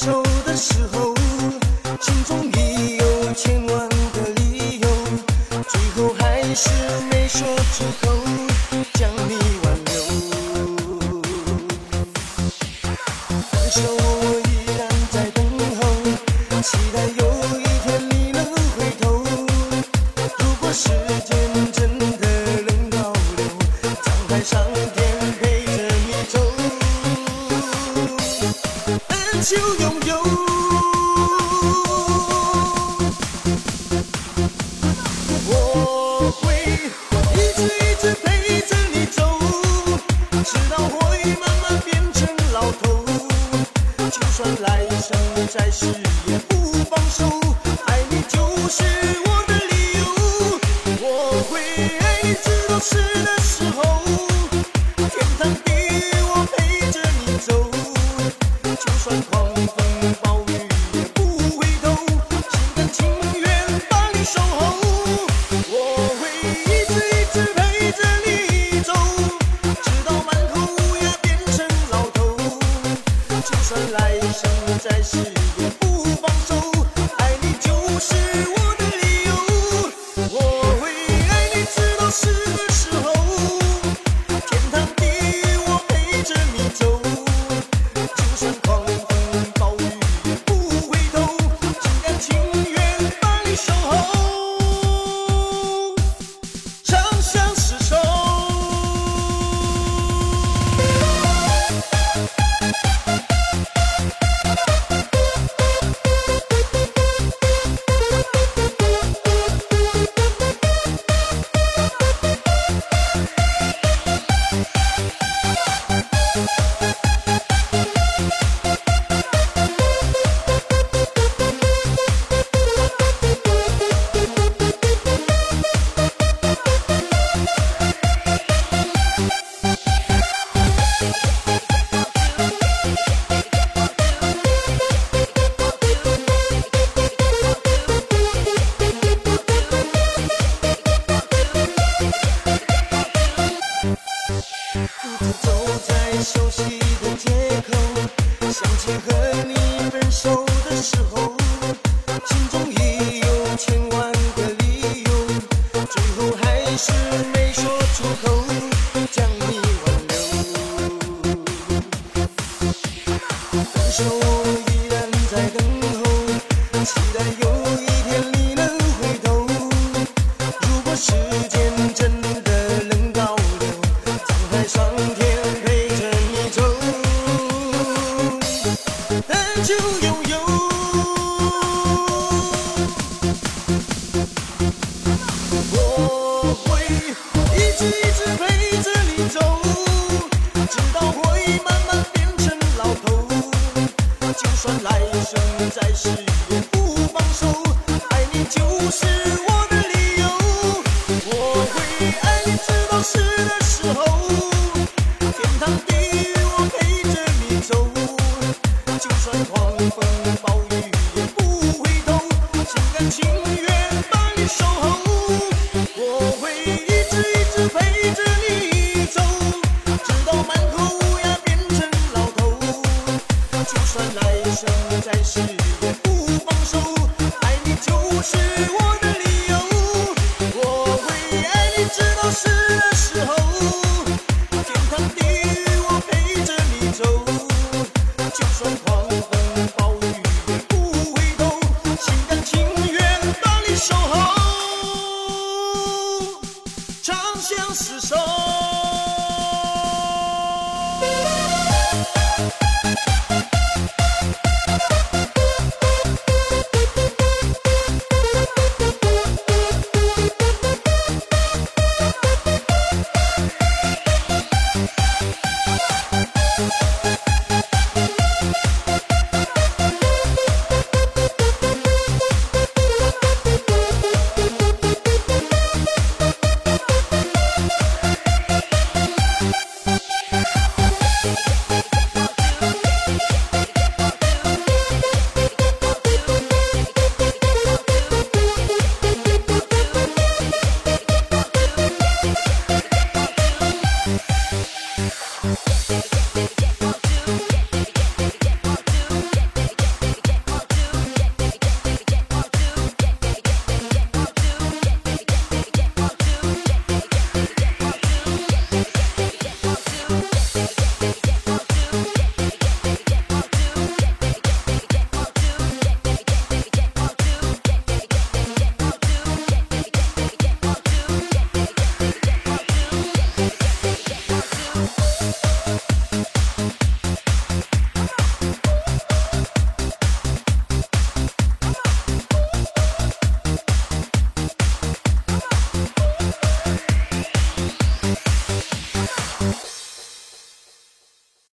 手的时候，心中已有千万个理由，最后还是没说出口，将你挽留。分手我依然在等候，期待有一天你能回头。如果时间真的能倒流，沧海桑田陪着你走。秋有。就拥有，我会一直一直陪着你走，直到我已慢慢变成老头。就算来生再世也不放手，爱你就是我的理由。我会爱你，直到死。不是我